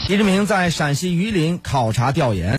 习近平在陕西榆林考察调研。